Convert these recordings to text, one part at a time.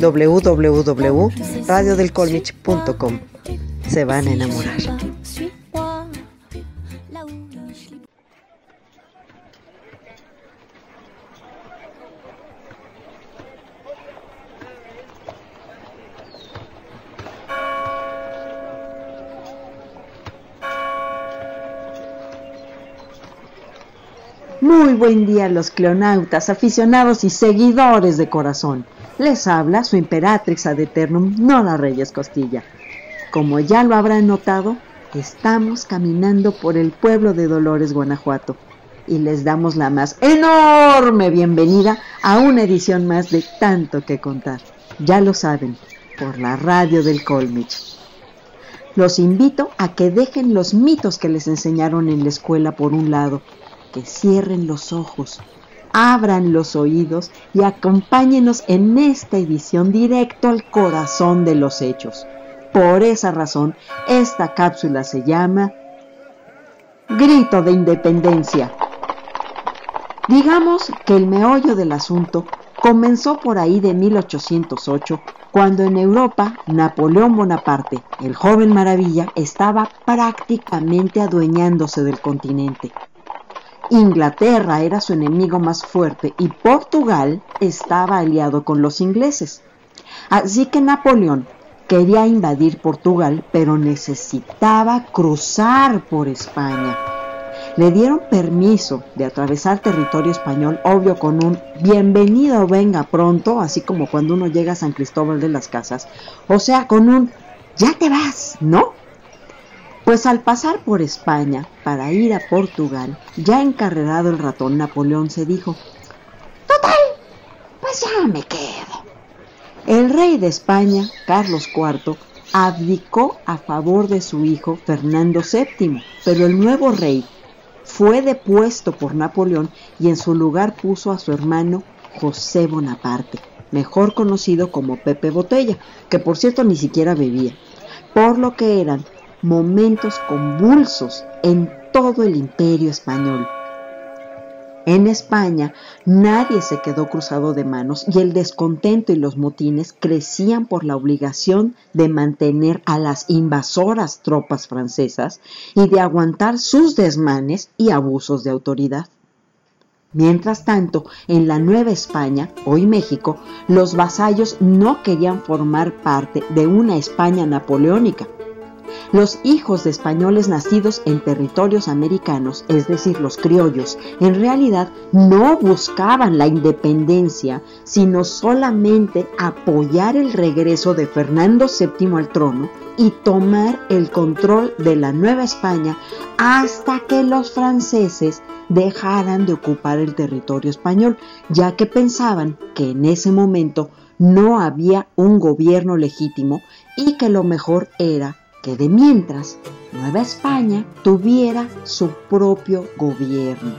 www.radiodelcolmich.com. Se van a enamorar. Muy buen día los cleonautas, aficionados y seguidores de corazón. Les habla su imperatrix ad eternum Nora Reyes Costilla. Como ya lo habrán notado, estamos caminando por el pueblo de Dolores, Guanajuato, y les damos la más enorme bienvenida a una edición más de Tanto que Contar. Ya lo saben, por la radio del Colmich. Los invito a que dejen los mitos que les enseñaron en la escuela por un lado que cierren los ojos, abran los oídos y acompáñenos en esta edición directo al corazón de los hechos. Por esa razón, esta cápsula se llama Grito de Independencia. Digamos que el meollo del asunto comenzó por ahí de 1808, cuando en Europa Napoleón Bonaparte, el joven maravilla, estaba prácticamente adueñándose del continente. Inglaterra era su enemigo más fuerte y Portugal estaba aliado con los ingleses. Así que Napoleón quería invadir Portugal, pero necesitaba cruzar por España. Le dieron permiso de atravesar territorio español, obvio con un bienvenido venga pronto, así como cuando uno llega a San Cristóbal de las Casas, o sea, con un ya te vas, ¿no? Pues al pasar por España para ir a Portugal, ya encarrerado el ratón Napoleón se dijo, Total, pues ya me quedo. El rey de España, Carlos IV, abdicó a favor de su hijo Fernando VII, pero el nuevo rey fue depuesto por Napoleón y en su lugar puso a su hermano José Bonaparte, mejor conocido como Pepe Botella, que por cierto ni siquiera bebía, por lo que eran momentos convulsos en todo el imperio español. En España nadie se quedó cruzado de manos y el descontento y los motines crecían por la obligación de mantener a las invasoras tropas francesas y de aguantar sus desmanes y abusos de autoridad. Mientras tanto, en la Nueva España, hoy México, los vasallos no querían formar parte de una España napoleónica, los hijos de españoles nacidos en territorios americanos, es decir, los criollos, en realidad no buscaban la independencia, sino solamente apoyar el regreso de Fernando VII al trono y tomar el control de la Nueva España hasta que los franceses dejaran de ocupar el territorio español, ya que pensaban que en ese momento no había un gobierno legítimo y que lo mejor era que de mientras Nueva España tuviera su propio gobierno.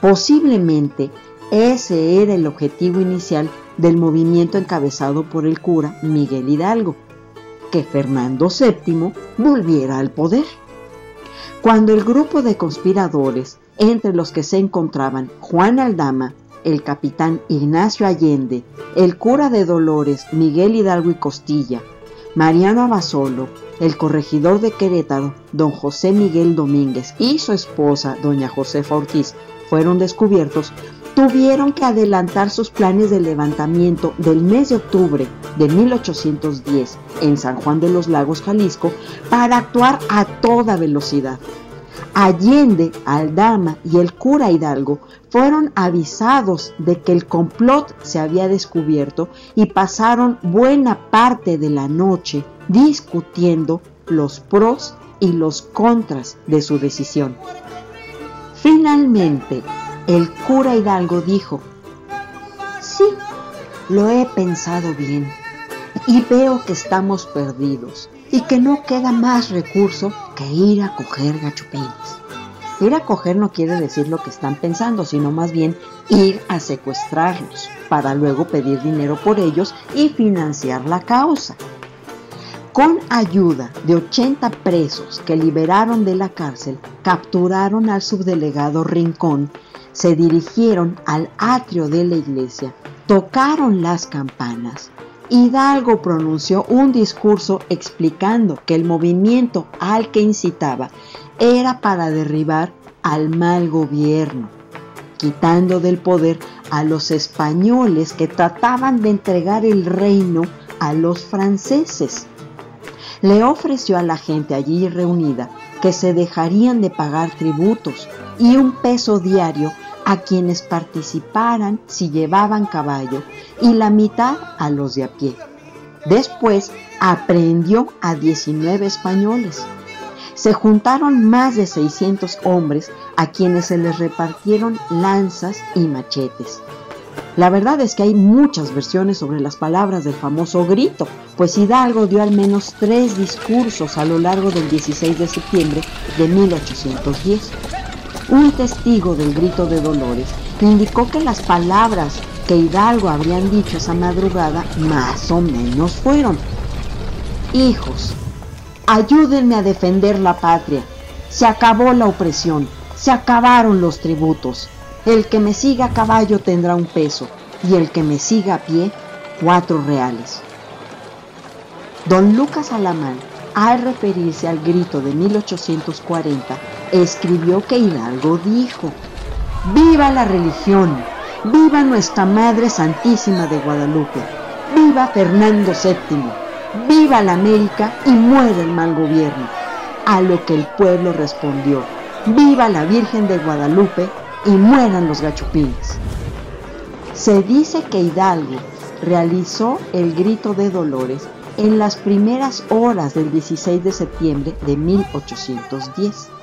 Posiblemente ese era el objetivo inicial del movimiento encabezado por el cura Miguel Hidalgo, que Fernando VII volviera al poder. Cuando el grupo de conspiradores, entre los que se encontraban Juan Aldama, el capitán Ignacio Allende, el cura de Dolores Miguel Hidalgo y Costilla, Mariano Abasolo, el corregidor de Querétaro, don José Miguel Domínguez, y su esposa, doña Josefa Ortiz, fueron descubiertos, tuvieron que adelantar sus planes de levantamiento del mes de octubre de 1810 en San Juan de los Lagos, Jalisco, para actuar a toda velocidad. Allende, Aldama y el cura Hidalgo fueron avisados de que el complot se había descubierto y pasaron buena parte de la noche discutiendo los pros y los contras de su decisión. Finalmente, el cura Hidalgo dijo, sí, lo he pensado bien. y veo que estamos perdidos y que no queda más recurso que ir a coger gachupines. Ir a coger no quiere decir lo que están pensando, sino más bien ir a secuestrarlos para luego pedir dinero por ellos y financiar la causa. Con ayuda de 80 presos que liberaron de la cárcel, capturaron al subdelegado Rincón, se dirigieron al atrio de la iglesia, tocaron las campanas. Hidalgo pronunció un discurso explicando que el movimiento al que incitaba era para derribar al mal gobierno, quitando del poder a los españoles que trataban de entregar el reino a los franceses. Le ofreció a la gente allí reunida que se dejarían de pagar tributos y un peso diario a quienes participaran si llevaban caballo y la mitad a los de a pie. Después aprendió a 19 españoles se juntaron más de 600 hombres a quienes se les repartieron lanzas y machetes. La verdad es que hay muchas versiones sobre las palabras del famoso grito, pues Hidalgo dio al menos tres discursos a lo largo del 16 de septiembre de 1810. Un testigo del grito de Dolores indicó que las palabras que Hidalgo habrían dicho esa madrugada más o menos fueron, Hijos, Ayúdenme a defender la patria. Se acabó la opresión, se acabaron los tributos. El que me siga a caballo tendrá un peso y el que me siga a pie, cuatro reales. Don Lucas Alamán, al referirse al grito de 1840, escribió que Hidalgo dijo, ¡Viva la religión! ¡Viva nuestra Madre Santísima de Guadalupe! ¡Viva Fernando VII! viva la América y muere el mal gobierno. A lo que el pueblo respondió, viva la Virgen de Guadalupe y mueran los gachupines. Se dice que Hidalgo realizó el grito de Dolores en las primeras horas del 16 de septiembre de 1810.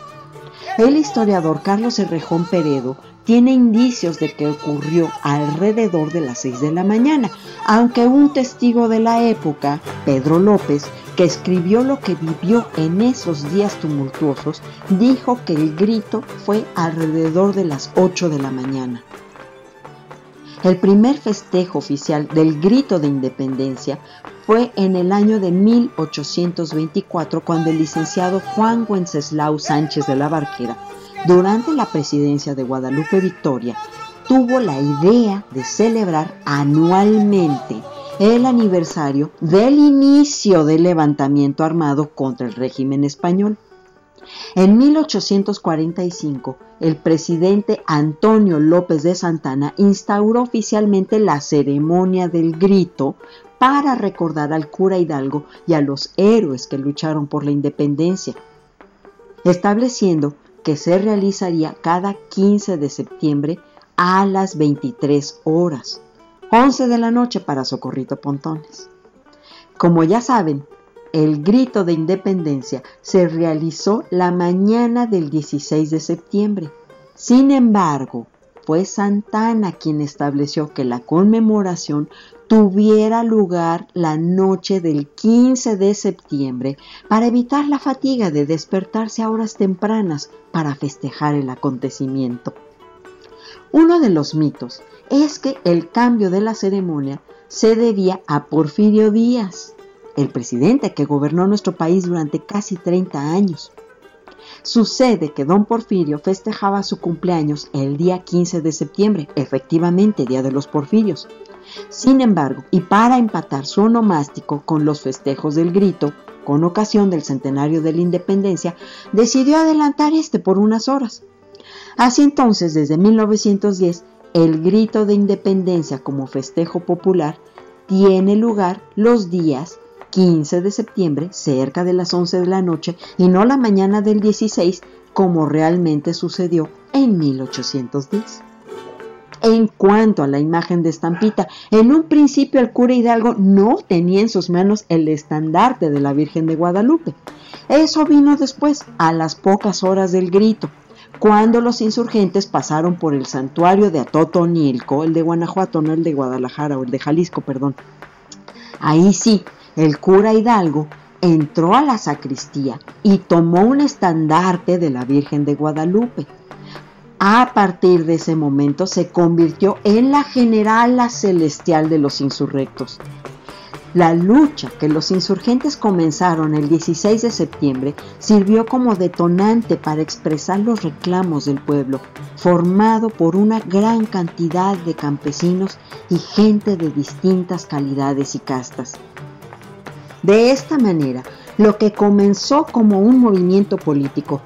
El historiador Carlos Herrejón Peredo tiene indicios de que ocurrió alrededor de las 6 de la mañana, aunque un testigo de la época, Pedro López, que escribió lo que vivió en esos días tumultuosos, dijo que el grito fue alrededor de las 8 de la mañana. El primer festejo oficial del grito de independencia fue en el año de 1824 cuando el licenciado Juan Wenceslao Sánchez de la Barquera durante la presidencia de Guadalupe Victoria, tuvo la idea de celebrar anualmente el aniversario del inicio del levantamiento armado contra el régimen español. En 1845, el presidente Antonio López de Santana instauró oficialmente la ceremonia del grito para recordar al cura Hidalgo y a los héroes que lucharon por la independencia, estableciendo que se realizaría cada 15 de septiembre a las 23 horas, 11 de la noche para Socorrito Pontones. Como ya saben, el grito de independencia se realizó la mañana del 16 de septiembre. Sin embargo, fue Santana quien estableció que la conmemoración tuviera lugar la noche del 15 de septiembre para evitar la fatiga de despertarse a horas tempranas para festejar el acontecimiento. Uno de los mitos es que el cambio de la ceremonia se debía a Porfirio Díaz, el presidente que gobernó nuestro país durante casi 30 años. Sucede que don Porfirio festejaba su cumpleaños el día 15 de septiembre, efectivamente Día de los Porfirios, sin embargo, y para empatar su onomástico con los festejos del grito, con ocasión del centenario de la independencia, decidió adelantar este por unas horas. Así entonces, desde 1910, el grito de independencia como festejo popular tiene lugar los días 15 de septiembre, cerca de las 11 de la noche, y no la mañana del 16, como realmente sucedió en 1810. En cuanto a la imagen de estampita, en un principio el cura Hidalgo no tenía en sus manos el estandarte de la Virgen de Guadalupe. Eso vino después, a las pocas horas del grito, cuando los insurgentes pasaron por el santuario de Atotonilco, el de Guanajuato, no el de Guadalajara o el de Jalisco, perdón. Ahí sí, el cura Hidalgo entró a la sacristía y tomó un estandarte de la Virgen de Guadalupe. A partir de ese momento se convirtió en la generala celestial de los insurrectos. La lucha que los insurgentes comenzaron el 16 de septiembre sirvió como detonante para expresar los reclamos del pueblo, formado por una gran cantidad de campesinos y gente de distintas calidades y castas. De esta manera, lo que comenzó como un movimiento político,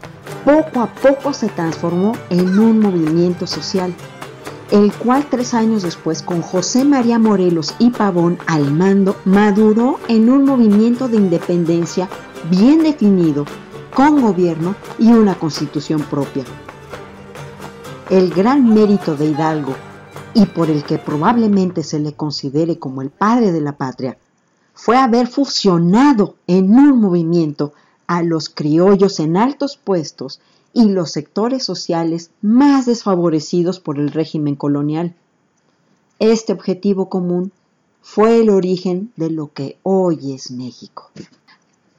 poco a poco se transformó en un movimiento social, el cual tres años después, con José María Morelos y Pavón al mando, maduró en un movimiento de independencia bien definido, con gobierno y una constitución propia. El gran mérito de Hidalgo, y por el que probablemente se le considere como el padre de la patria, fue haber fusionado en un movimiento a los criollos en altos puestos y los sectores sociales más desfavorecidos por el régimen colonial. Este objetivo común fue el origen de lo que hoy es México.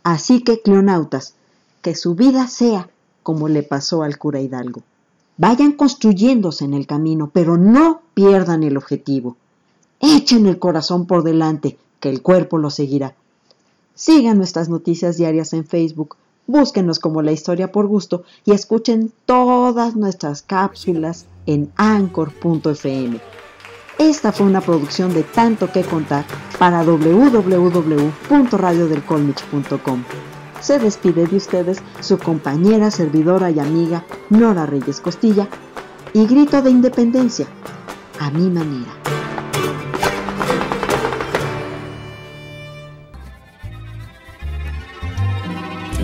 Así que, cleonautas, que su vida sea como le pasó al cura Hidalgo. Vayan construyéndose en el camino, pero no pierdan el objetivo. Echen el corazón por delante, que el cuerpo lo seguirá. Sigan nuestras noticias diarias en Facebook, búsquenos como La Historia por Gusto y escuchen todas nuestras cápsulas en anchor.fm. Esta fue una producción de Tanto que Contar para www.radiodelcolmich.com. Se despide de ustedes su compañera, servidora y amiga Nora Reyes Costilla y grito de independencia a mi manera.